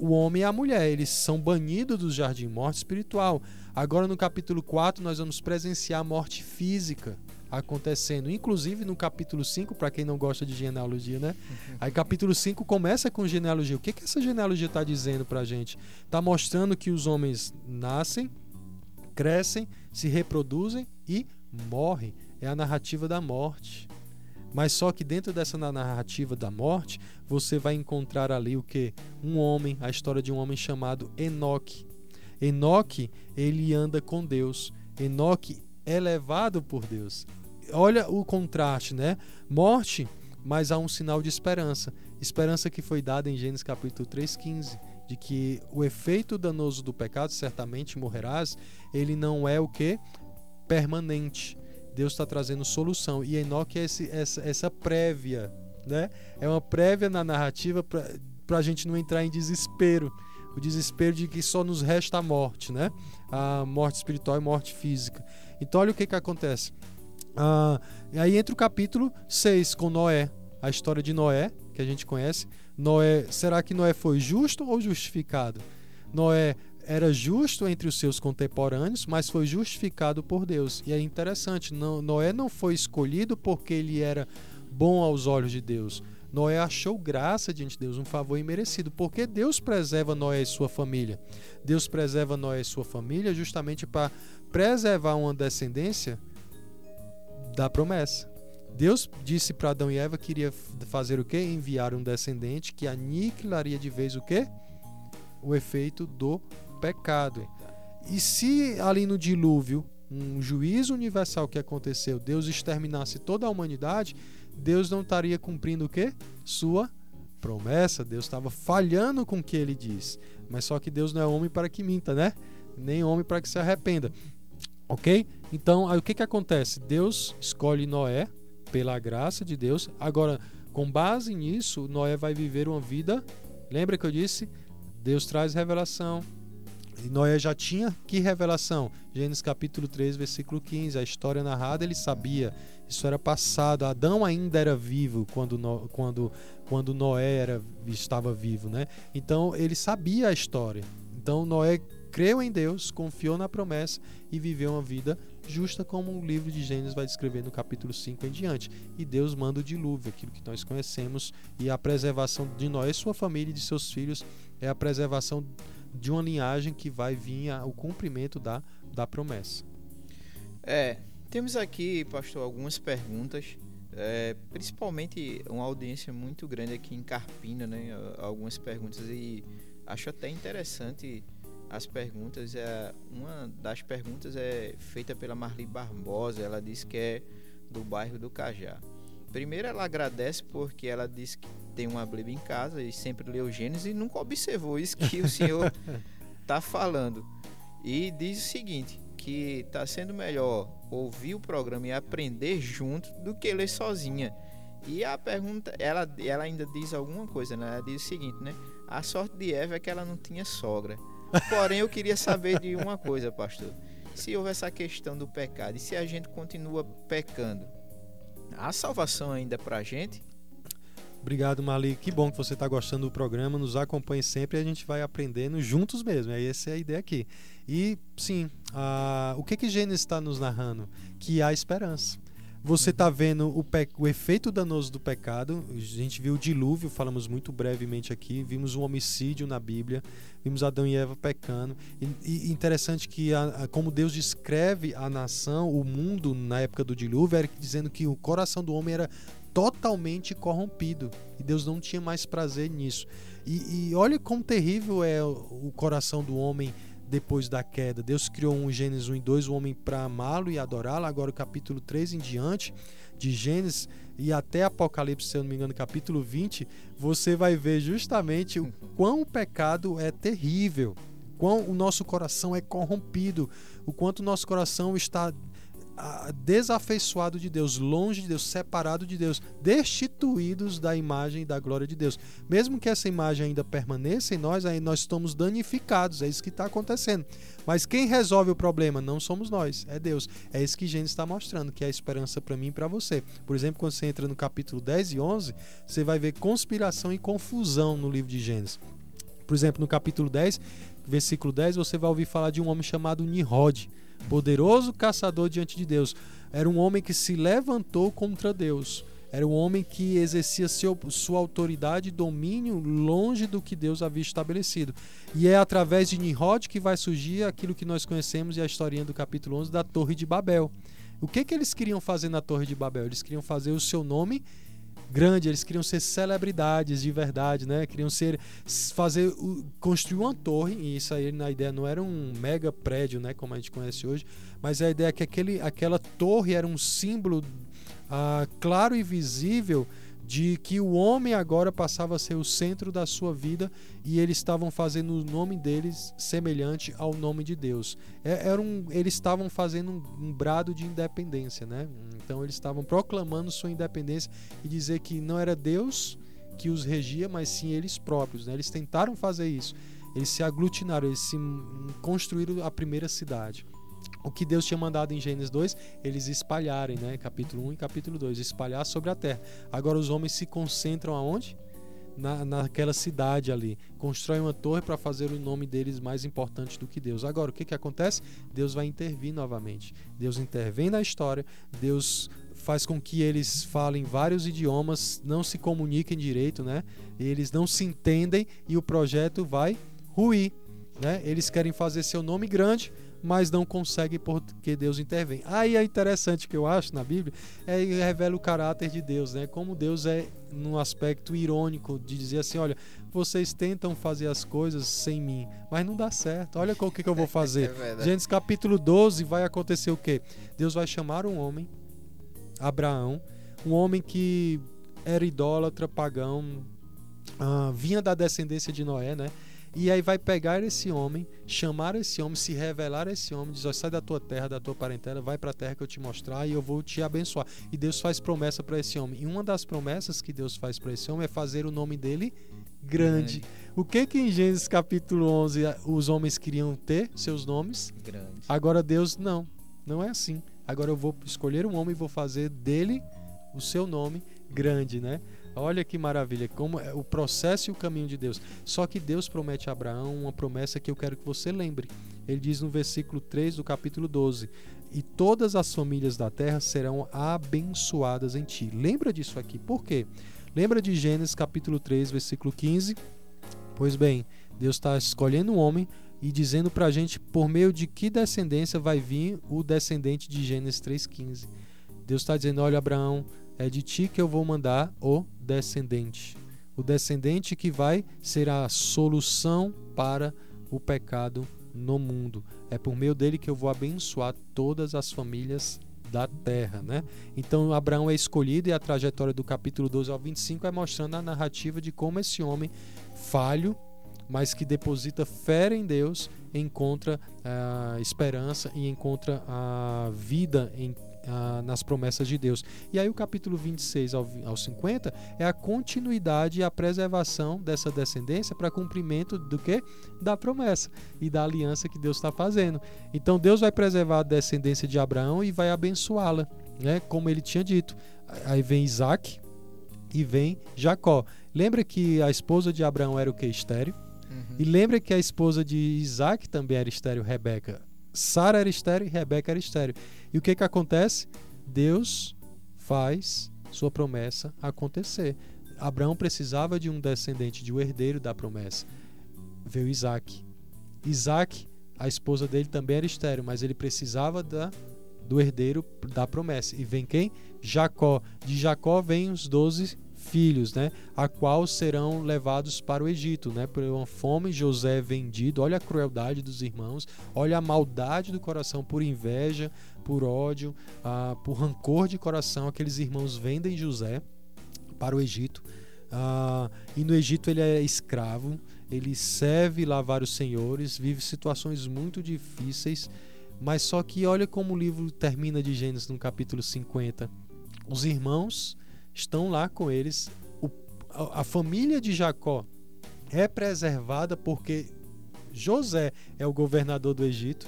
Speaker 1: o homem e a mulher. Eles são banidos do jardim, morte espiritual. Agora no capítulo 4 nós vamos presenciar a morte física acontecendo, inclusive no capítulo 5, para quem não gosta de genealogia, né? *laughs* Aí capítulo 5 começa com genealogia. O que, que essa genealogia está dizendo para a gente? Está mostrando que os homens nascem, crescem, se reproduzem e morrem. É a narrativa da morte. Mas só que dentro dessa narrativa da morte, você vai encontrar ali o que? Um homem, a história de um homem chamado Enoque. Enoque, ele anda com Deus. Enoque é levado por Deus. Olha o contraste, né? Morte, mas há um sinal de esperança. Esperança que foi dada em Gênesis capítulo 3:15, de que o efeito danoso do pecado, certamente morrerás, ele não é o que? Permanente Deus está trazendo solução. E Enoque é esse, essa, essa prévia, né? É uma prévia na narrativa para a gente não entrar em desespero. O desespero de que só nos resta a morte, né? A morte espiritual e morte física. Então, olha o que, que acontece. Ah, aí entra o capítulo 6 com Noé. A história de Noé, que a gente conhece. Noé, será que Noé foi justo ou justificado? Noé era justo entre os seus contemporâneos, mas foi justificado por Deus. E é interessante, Noé não foi escolhido porque ele era bom aos olhos de Deus. Noé achou graça diante de Deus, um favor imerecido, porque Deus preserva Noé e sua família. Deus preserva Noé e sua família justamente para preservar uma descendência da promessa. Deus disse para Adão e Eva que iria fazer o quê? Enviar um descendente que aniquilaria de vez o quê? O efeito do pecado. E se ali no dilúvio, um juízo universal que aconteceu, Deus exterminasse toda a humanidade, Deus não estaria cumprindo o quê? Sua promessa. Deus estava falhando com o que ele diz. Mas só que Deus não é homem para que minta, né? Nem homem para que se arrependa. Ok? Então, aí o que, que acontece? Deus escolhe Noé pela graça de Deus. Agora, com base nisso, Noé vai viver uma vida. Lembra que eu disse? Deus traz revelação, Noé já tinha que revelação? Gênesis capítulo 3, versículo 15. A história narrada, ele sabia. Isso era passado. Adão ainda era vivo quando, quando, quando Noé era, estava vivo. Né? Então ele sabia a história. Então Noé creu em Deus, confiou na promessa e viveu uma vida justa, como o livro de Gênesis vai descrever no capítulo 5 em diante. E Deus manda o dilúvio, aquilo que nós conhecemos, e a preservação de Noé sua família e de seus filhos é a preservação de uma linhagem que vai vir ao cumprimento da, da promessa.
Speaker 2: É, temos aqui, pastor, algumas perguntas, é, principalmente uma audiência muito grande aqui em Carpina, né? Algumas perguntas e acho até interessante as perguntas. É, uma das perguntas é feita pela Marli Barbosa, ela diz que é do bairro do Cajá. Primeiro ela agradece porque ela disse que tem uma Bíblia em casa e sempre leu Gênesis e nunca observou isso que o senhor está *laughs* falando. E diz o seguinte, que está sendo melhor ouvir o programa e aprender junto do que ler sozinha. E a pergunta, ela, ela ainda diz alguma coisa, né? Ela diz o seguinte, né? A sorte de Eva é que ela não tinha sogra. Porém, eu queria saber de uma coisa, pastor. se houve essa questão do pecado e se a gente continua pecando, há salvação ainda para a gente?
Speaker 1: Obrigado, Mali. Que bom que você está gostando do programa. Nos acompanhe sempre e a gente vai aprendendo juntos mesmo. Essa é a ideia aqui. E sim, a... o que que Gênesis está nos narrando? Que há esperança. Você está vendo o, pe... o efeito danoso do pecado. A gente viu o dilúvio, falamos muito brevemente aqui. Vimos um homicídio na Bíblia. Vimos Adão e Eva pecando. E, e interessante que, a, como Deus descreve a nação, o mundo na época do dilúvio, era dizendo que o coração do homem era totalmente corrompido. E Deus não tinha mais prazer nisso. E, e olha como terrível é o, o coração do homem depois da queda. Deus criou um Gênesis 1 e 2, o homem para amá-lo e adorá-lo. Agora o capítulo 3 em diante de Gênesis e até Apocalipse, se eu não me engano, capítulo 20, você vai ver justamente o *laughs* quão o pecado é terrível, quão o nosso coração é corrompido, o quanto o nosso coração está desafeiçoado de Deus, longe de Deus, separado de Deus, destituídos da imagem e da glória de Deus. Mesmo que essa imagem ainda permaneça em nós, aí nós estamos danificados, é isso que está acontecendo. Mas quem resolve o problema não somos nós, é Deus. É isso que Gênesis está mostrando, que é a esperança para mim e para você. Por exemplo, quando você entra no capítulo 10 e 11, você vai ver conspiração e confusão no livro de Gênesis. Por exemplo, no capítulo 10, versículo 10, você vai ouvir falar de um homem chamado Nirod poderoso caçador diante de Deus. Era um homem que se levantou contra Deus. Era um homem que exercia seu, sua autoridade e domínio longe do que Deus havia estabelecido. E é através de Nimrod que vai surgir aquilo que nós conhecemos e a historinha do capítulo 11 da Torre de Babel. O que, que eles queriam fazer na Torre de Babel? Eles queriam fazer o seu nome grande, eles queriam ser celebridades de verdade, né? Queriam ser fazer construir uma torre, e isso aí na ideia não era um mega prédio, né, como a gente conhece hoje, mas a ideia é que aquele, aquela torre era um símbolo ah, claro e visível de que o homem agora passava a ser o centro da sua vida e eles estavam fazendo o nome deles semelhante ao nome de Deus. É, era um, eles estavam fazendo um, um brado de independência, né? Então eles estavam proclamando sua independência e dizer que não era Deus que os regia, mas sim eles próprios. Né? Eles tentaram fazer isso. Eles se aglutinaram, eles se construíram a primeira cidade o que Deus tinha mandado em Gênesis 2, eles espalharem, né? Capítulo 1 e capítulo 2, espalhar sobre a terra. Agora os homens se concentram aonde? Na, naquela cidade ali. Constroem uma torre para fazer o nome deles mais importante do que Deus. Agora, o que, que acontece? Deus vai intervir novamente. Deus intervém na história, Deus faz com que eles falem vários idiomas, não se comuniquem direito, né? Eles não se entendem e o projeto vai ruir. Né? Eles querem fazer seu nome grande, mas não consegue porque Deus intervém. Aí é interessante que eu acho na Bíblia, é revela o caráter de Deus, né? Como Deus é num aspecto irônico de dizer assim, olha, vocês tentam fazer as coisas sem mim, mas não dá certo. Olha o que, que eu vou *laughs* fazer. é Gênesis capítulo 12 vai acontecer o quê? Deus vai chamar um homem, Abraão, um homem que era idólatra, pagão, uh, vinha da descendência de Noé, né? E aí vai pegar esse homem, chamar esse homem, se revelar a esse homem, diz: sai da tua terra, da tua parentela, vai para a terra que eu te mostrar e eu vou te abençoar. E Deus faz promessa para esse homem. E uma das promessas que Deus faz para esse homem é fazer o nome dele grande. grande. O que que em Gênesis capítulo 11 os homens queriam ter seus nomes?
Speaker 2: Grande.
Speaker 1: Agora Deus não, não é assim. Agora eu vou escolher um homem e vou fazer dele o seu nome grande, né? Olha que maravilha, como é o processo e o caminho de Deus. Só que Deus promete a Abraão uma promessa que eu quero que você lembre. Ele diz no versículo 3 do capítulo 12: E todas as famílias da terra serão abençoadas em ti. Lembra disso aqui. Por quê? Lembra de Gênesis capítulo 3, versículo 15? Pois bem, Deus está escolhendo um homem e dizendo para a gente por meio de que descendência vai vir o descendente de Gênesis 3,15. Deus está dizendo: Olha, Abraão, é de ti que eu vou mandar o descendente. O descendente que vai ser a solução para o pecado no mundo. É por meio dele que eu vou abençoar todas as famílias da terra, né? Então Abraão é escolhido e a trajetória do capítulo 12 ao 25 é mostrando a narrativa de como esse homem falho, mas que deposita fé em Deus, encontra a uh, esperança e encontra a vida em ah, nas promessas de Deus. E aí o capítulo 26 ao, ao 50 é a continuidade e a preservação dessa descendência para cumprimento do que? Da promessa e da aliança que Deus está fazendo. Então Deus vai preservar a descendência de Abraão e vai abençoá-la, né? como ele tinha dito. Aí vem Isaac e vem Jacó. Lembra que a esposa de Abraão era o que? Estéreo. Uhum. E lembra que a esposa de Isaac também era estéreo, Rebeca. Sara era estéreo e Rebeca era estéreo. E o que, que acontece? Deus faz sua promessa acontecer. Abraão precisava de um descendente, de um herdeiro da promessa. Veio Isaac. Isaac, a esposa dele também era estéreo, mas ele precisava da, do herdeiro da promessa. E vem quem? Jacó. De Jacó vem os doze filhos, né, a qual serão levados para o Egito, né, por uma fome José é vendido. Olha a crueldade dos irmãos, olha a maldade do coração por inveja, por ódio, ah, por rancor de coração. Aqueles irmãos vendem José para o Egito. Ah, e no Egito ele é escravo, ele serve lá vários senhores, vive situações muito difíceis. Mas só que olha como o livro termina de Gênesis no capítulo 50. Os irmãos estão lá com eles. O, a, a família de Jacó é preservada porque José é o governador do Egito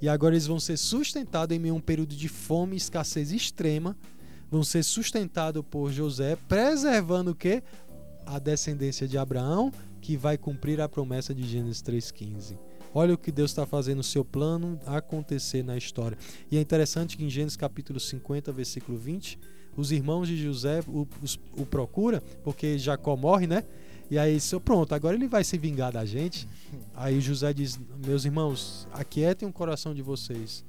Speaker 1: e agora eles vão ser sustentados em meio a um período de fome e escassez extrema. Vão ser sustentados por José, preservando o que? A descendência de Abraão, que vai cumprir a promessa de Gênesis 3,15. Olha o que Deus está fazendo o seu plano acontecer na história. E é interessante que em Gênesis capítulo 50, versículo 20, os irmãos de José o, o, o procura, porque Jacó morre, né? E aí, pronto, agora ele vai se vingar da gente. *laughs* Aí José diz: Meus irmãos, aquietem o coração de vocês.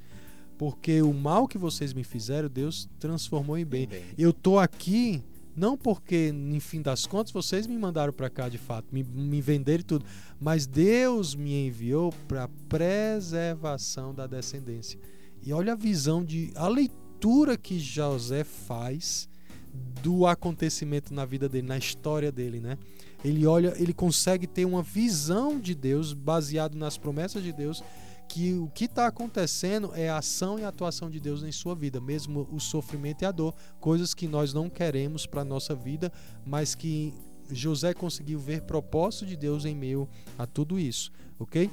Speaker 1: Porque o mal que vocês me fizeram, Deus transformou em bem. bem. Eu tô aqui não porque, em fim das contas, vocês me mandaram para cá de fato, me, me venderam tudo, mas Deus me enviou para preservação da descendência. E olha a visão de a leitura leitura que José faz do acontecimento na vida dele, na história dele, né? Ele olha, ele consegue ter uma visão de Deus baseado nas promessas de Deus, que o que está acontecendo é a ação e a atuação de Deus em sua vida, mesmo o sofrimento e a dor, coisas que nós não queremos para nossa vida, mas que José conseguiu ver propósito de Deus em meio a tudo isso, ok?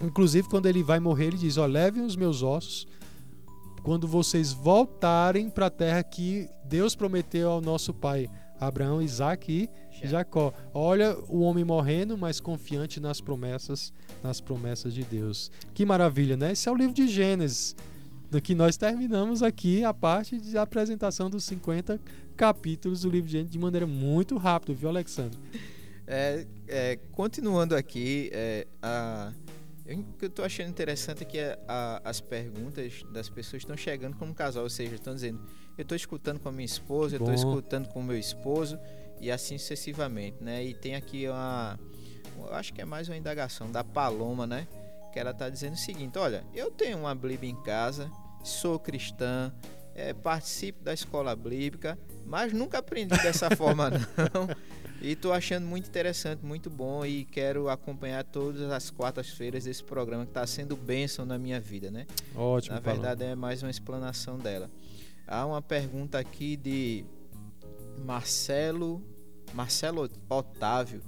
Speaker 1: Inclusive quando ele vai morrer, ele diz: ó, levem os meus ossos quando vocês voltarem para a terra que Deus prometeu ao nosso pai Abraão, Isaac e Jacó. Olha o homem morrendo, mas confiante nas promessas, nas promessas de Deus. Que maravilha, né? Esse é o livro de Gênesis, do que nós terminamos aqui a parte de apresentação dos 50 capítulos do livro de Gênesis de maneira muito rápida, viu, Alexandre?
Speaker 2: É, é, continuando aqui, é, a o que eu estou achando interessante é que a, a, as perguntas das pessoas estão chegando como casal, ou seja, estão dizendo, eu estou escutando com a minha esposa, eu estou escutando com o meu esposo e assim sucessivamente, né? E tem aqui uma, eu acho que é mais uma indagação da Paloma, né? Que ela está dizendo o seguinte, olha, eu tenho uma Bíblia em casa, sou cristã, é, participo da escola bíblica, mas nunca aprendi dessa forma *laughs* não. E tô achando muito interessante, muito bom e quero acompanhar todas as quartas-feiras desse programa que está sendo bênção na minha vida, né?
Speaker 1: Ótimo.
Speaker 2: Na verdade é mais uma explanação dela. Há uma pergunta aqui de Marcelo Marcelo Otávio.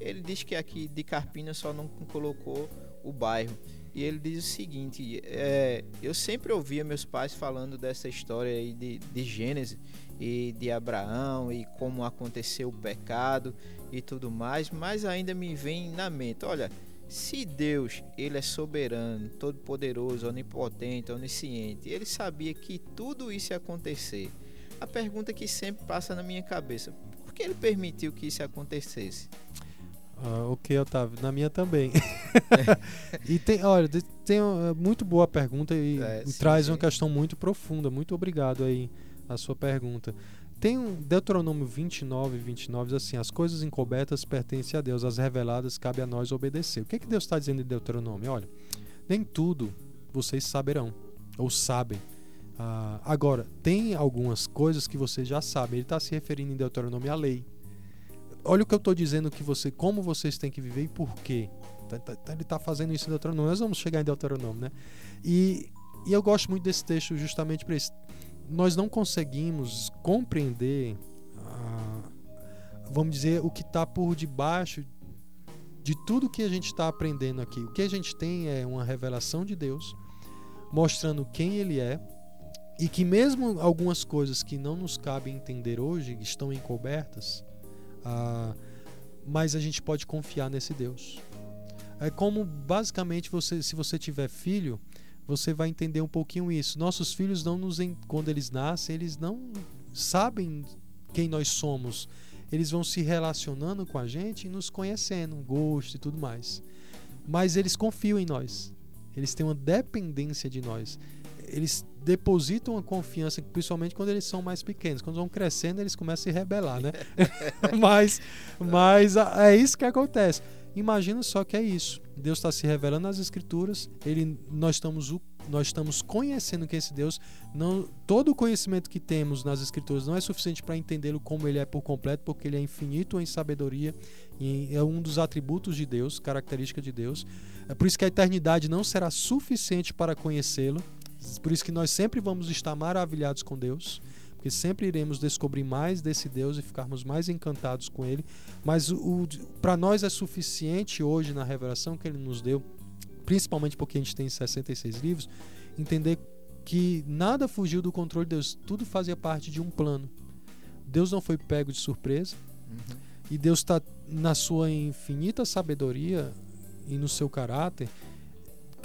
Speaker 2: Ele diz que aqui de Carpina só não colocou o bairro. E ele diz o seguinte: é, eu sempre ouvia meus pais falando dessa história aí de, de Gênesis e de Abraão e como aconteceu o pecado e tudo mais, mas ainda me vem na mente, olha, se Deus, ele é soberano, todo poderoso, onipotente, onisciente, ele sabia que tudo isso ia acontecer. A pergunta que sempre passa na minha cabeça, por que ele permitiu que isso acontecesse?
Speaker 1: Ah, ok, Otávio, na minha também. *laughs* e tem, olha, tem uma muito boa pergunta e, é, sim, traz sim. uma questão muito profunda. Muito obrigado aí a sua pergunta. Tem um Deuteronômio 29, 29 diz assim: As coisas encobertas pertencem a Deus, as reveladas cabe a nós obedecer. O que, é que Deus está dizendo em Deuteronômio? Olha, nem tudo vocês saberão ou sabem. Ah, agora, tem algumas coisas que vocês já sabem. Ele está se referindo em Deuteronômio à lei. Olha o que eu estou dizendo que você, como vocês têm que viver e por quê. Tá, tá, tá, ele está fazendo isso em Deuteronômio. Nós vamos chegar em Deuteronômio, né? E, e eu gosto muito desse texto justamente para isso nós não conseguimos compreender, ah, vamos dizer, o que está por debaixo de tudo que a gente está aprendendo aqui. O que a gente tem é uma revelação de Deus mostrando quem Ele é e que mesmo algumas coisas que não nos cabe entender hoje estão encobertas, ah, mas a gente pode confiar nesse Deus. É como basicamente você, se você tiver filho, você vai entender um pouquinho isso. Nossos filhos não nos quando eles nascem, eles não sabem quem nós somos. Eles vão se relacionando com a gente e nos conhecendo, gosto e tudo mais. Mas eles confiam em nós. Eles têm uma dependência de nós. Eles depositam a confiança, principalmente quando eles são mais pequenos. Quando vão crescendo, eles começam a se rebelar, né? *laughs* *laughs* mas, mas é isso que acontece. Imagina só que é isso. Deus está se revelando nas Escrituras. Ele, nós estamos nós estamos conhecendo que esse Deus não todo o conhecimento que temos nas Escrituras não é suficiente para entendê-lo como ele é por completo, porque ele é infinito em sabedoria e é um dos atributos de Deus, característica de Deus. É por isso que a eternidade não será suficiente para conhecê-lo. Por isso que nós sempre vamos estar maravilhados com Deus porque sempre iremos descobrir mais desse Deus e ficarmos mais encantados com ele. Mas para nós é suficiente hoje na revelação que ele nos deu, principalmente porque a gente tem 66 livros, entender que nada fugiu do controle de Deus, tudo fazia parte de um plano. Deus não foi pego de surpresa uhum. e Deus está na sua infinita sabedoria e no seu caráter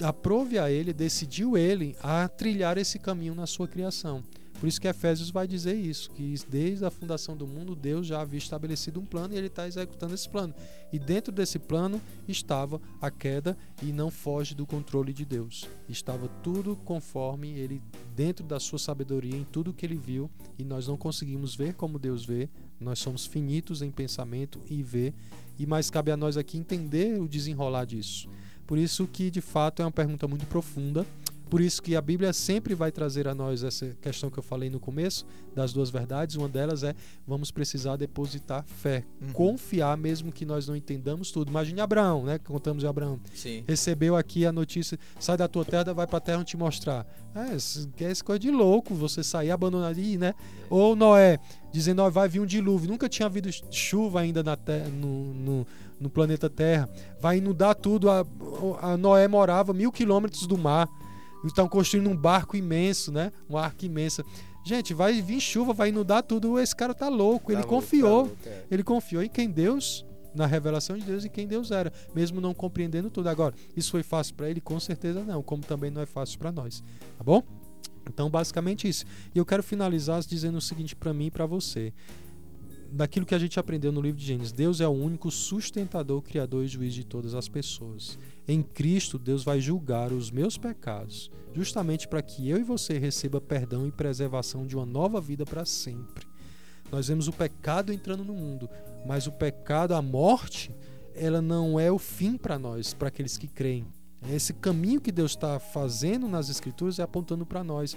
Speaker 1: aprove a ele, decidiu ele a trilhar esse caminho na sua criação. Por isso que Efésios vai dizer isso, que desde a fundação do mundo Deus já havia estabelecido um plano e ele está executando esse plano. E dentro desse plano estava a queda e não foge do controle de Deus. Estava tudo conforme ele, dentro da sua sabedoria, em tudo que ele viu, e nós não conseguimos ver como Deus vê, nós somos finitos em pensamento e ver, e mais cabe a nós aqui entender o desenrolar disso. Por isso que de fato é uma pergunta muito profunda por isso que a Bíblia sempre vai trazer a nós essa questão que eu falei no começo, das duas verdades. Uma delas é vamos precisar depositar fé, uhum. confiar mesmo que nós não entendamos tudo. Imagine Abraão, né? Contamos de Abraão.
Speaker 2: Sim.
Speaker 1: Recebeu aqui a notícia, sai da tua terra, vai para a terra te mostrar. É, que é essa coisa de louco, você sair abandonado aí, né? É. Ou Noé, dizendo, ó, vai vir um dilúvio. Nunca tinha havido chuva ainda na terra, no, no, no planeta Terra. Vai inundar tudo. A, a Noé morava mil quilômetros do mar estão construindo um barco imenso, né? Um arco imenso. Gente, vai vir chuva, vai inundar tudo. Esse cara tá louco. Tá ele louco, confiou. Tá louco, é. Ele confiou em quem Deus, na revelação de Deus e quem Deus era, mesmo não compreendendo tudo. Agora, isso foi fácil para ele? Com certeza não, como também não é fácil para nós. Tá bom? Então, basicamente isso. E eu quero finalizar dizendo o seguinte para mim e para você daquilo que a gente aprendeu no livro de Gênesis, Deus é o único sustentador, criador e juiz de todas as pessoas. Em Cristo, Deus vai julgar os meus pecados, justamente para que eu e você receba perdão e preservação de uma nova vida para sempre. Nós vemos o pecado entrando no mundo, mas o pecado, a morte, ela não é o fim para nós, para aqueles que creem. Esse caminho que Deus está fazendo nas Escrituras é apontando para nós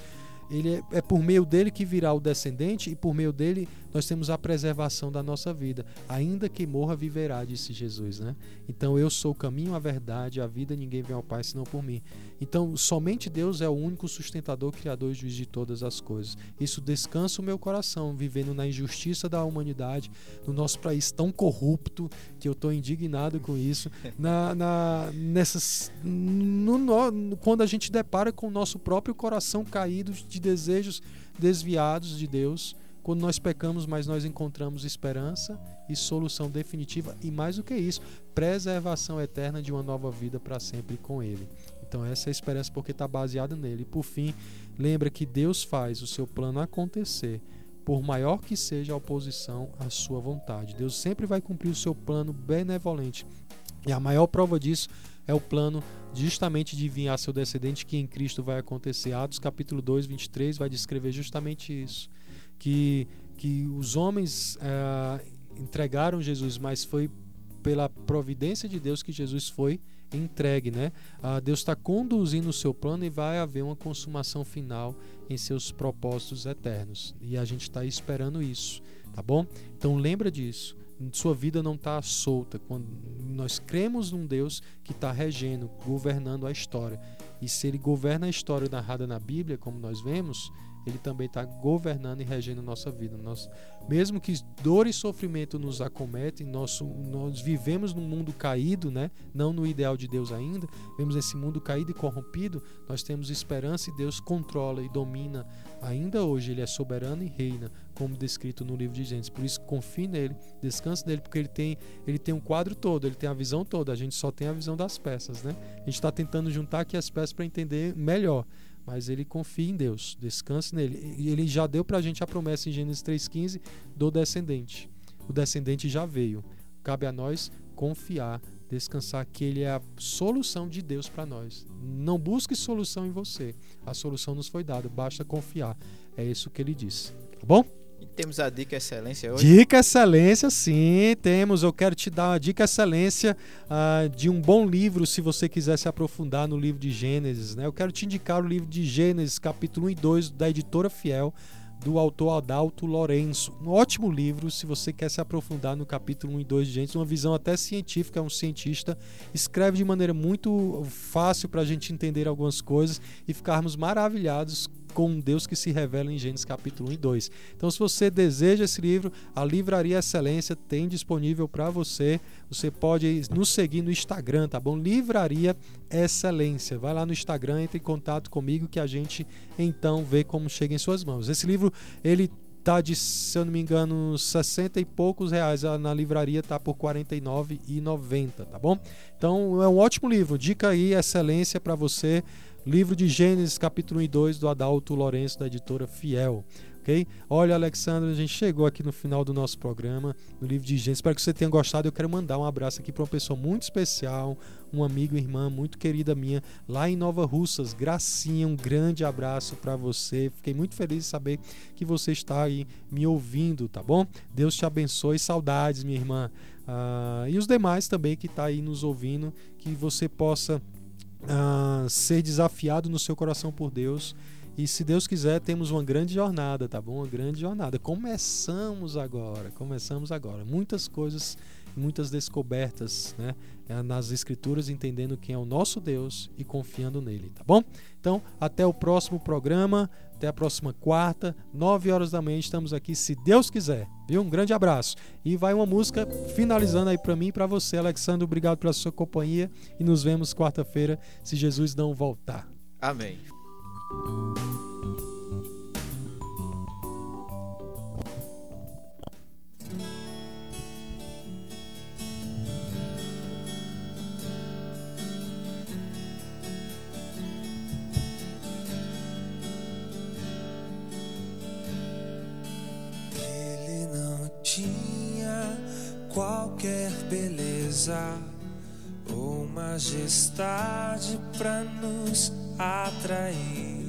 Speaker 1: ele é, é, por meio dele que virá o descendente e por meio dele nós temos a preservação da nossa vida. Ainda que morra, viverá, disse Jesus, né? Então eu sou o caminho, a verdade, a vida, ninguém vem ao Pai senão por mim. Então somente Deus é o único sustentador, criador e juiz de todas as coisas. Isso descansa o meu coração, vivendo na injustiça da humanidade, no nosso país tão corrupto, que eu estou indignado com isso, na, na nessas no, no, quando a gente depara com o nosso próprio coração caído de desejos desviados de Deus, quando nós pecamos, mas nós encontramos esperança e solução definitiva e mais do que isso, preservação eterna de uma nova vida para sempre com Ele. Então essa é a esperança porque está baseada nele. E por fim, lembra que Deus faz o seu plano acontecer, por maior que seja a oposição à sua vontade. Deus sempre vai cumprir o seu plano benevolente. E a maior prova disso é o plano justamente de vir a seu descendente que em Cristo vai acontecer. Atos capítulo 2, 23 vai descrever justamente isso. Que, que os homens é, entregaram Jesus, mas foi pela providência de Deus que Jesus foi entregue, né? Ah, Deus está conduzindo o seu plano e vai haver uma consumação final em seus propósitos eternos. E a gente está esperando isso, tá bom? Então lembra disso sua vida não está solta. Quando nós cremos num Deus que está regendo, governando a história. E se ele governa a história narrada na Bíblia, como nós vemos, Ele também está governando e regendo nossa vida. Nós, mesmo que dor e sofrimento nos acometem, nós, nós vivemos num mundo caído, né? não no ideal de Deus ainda, vemos esse mundo caído e corrompido, nós temos esperança e Deus controla e domina ainda hoje. Ele é soberano e reina, como descrito no livro de Gênesis. Por isso, confie nele, descanse nele, porque ele tem, ele tem um quadro todo, ele tem a visão toda. A gente só tem a visão das peças. Né? A gente está tentando juntar aqui as peças para entender melhor mas ele confia em Deus, descanse nele. E ele já deu para a gente a promessa em Gênesis 3,15 do descendente. O descendente já veio. Cabe a nós confiar, descansar que ele é a solução de Deus para nós. Não busque solução em você. A solução nos foi dada, basta confiar. É isso que ele diz. Tá bom?
Speaker 2: Temos a dica excelência hoje?
Speaker 1: Dica excelência, sim, temos. Eu quero te dar uma dica excelência uh, de um bom livro, se você quiser se aprofundar no livro de Gênesis. Né? Eu quero te indicar o livro de Gênesis, capítulo 1 e 2, da editora Fiel do autor Adalto Lourenço. Um ótimo livro se você quer se aprofundar no capítulo 1 e 2 de Gênesis, uma visão até científica, é um cientista, escreve de maneira muito fácil para a gente entender algumas coisas e ficarmos maravilhados com Deus que se revela em Gênesis capítulo 1 e 2. Então, se você deseja esse livro, a Livraria Excelência tem disponível para você. Você pode nos seguir no Instagram, tá bom? Livraria Excelência. Vai lá no Instagram, entre em contato comigo que a gente então vê como chega em suas mãos. Esse livro, ele tá de, se eu não me engano, 60 e poucos reais. Na livraria tá por R$ 49,90, tá bom? Então, é um ótimo livro. Dica aí, excelência para você. Livro de Gênesis, capítulo 1 e 2, do Adalto Lourenço, da editora Fiel. Ok? Olha, Alexandre, a gente chegou aqui no final do nosso programa, no livro de Gênesis. Espero que você tenha gostado. Eu quero mandar um abraço aqui para uma pessoa muito especial, um amigo irmã muito querida minha, lá em Nova Russas. Gracinha, um grande abraço para você. Fiquei muito feliz de saber que você está aí me ouvindo, tá bom? Deus te abençoe. Saudades, minha irmã. Ah, e os demais também que está aí nos ouvindo, que você possa uh, ser desafiado no seu coração por Deus. E se Deus quiser, temos uma grande jornada, tá bom? Uma grande jornada. Começamos agora, começamos agora. Muitas coisas, muitas descobertas, né? É, nas Escrituras, entendendo quem é o nosso Deus e confiando nele, tá bom? Então, até o próximo programa, até a próxima quarta, nove horas da manhã, estamos aqui, se Deus quiser, viu? Um grande abraço. E vai uma música finalizando aí para mim e para você, Alexandre. Obrigado pela sua companhia e nos vemos quarta-feira, se Jesus não voltar.
Speaker 2: Amém.
Speaker 3: Qualquer beleza ou majestade para nos atrair.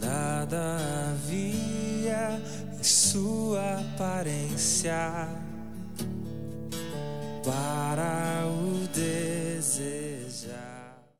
Speaker 3: Nada havia em sua aparência para o desejar.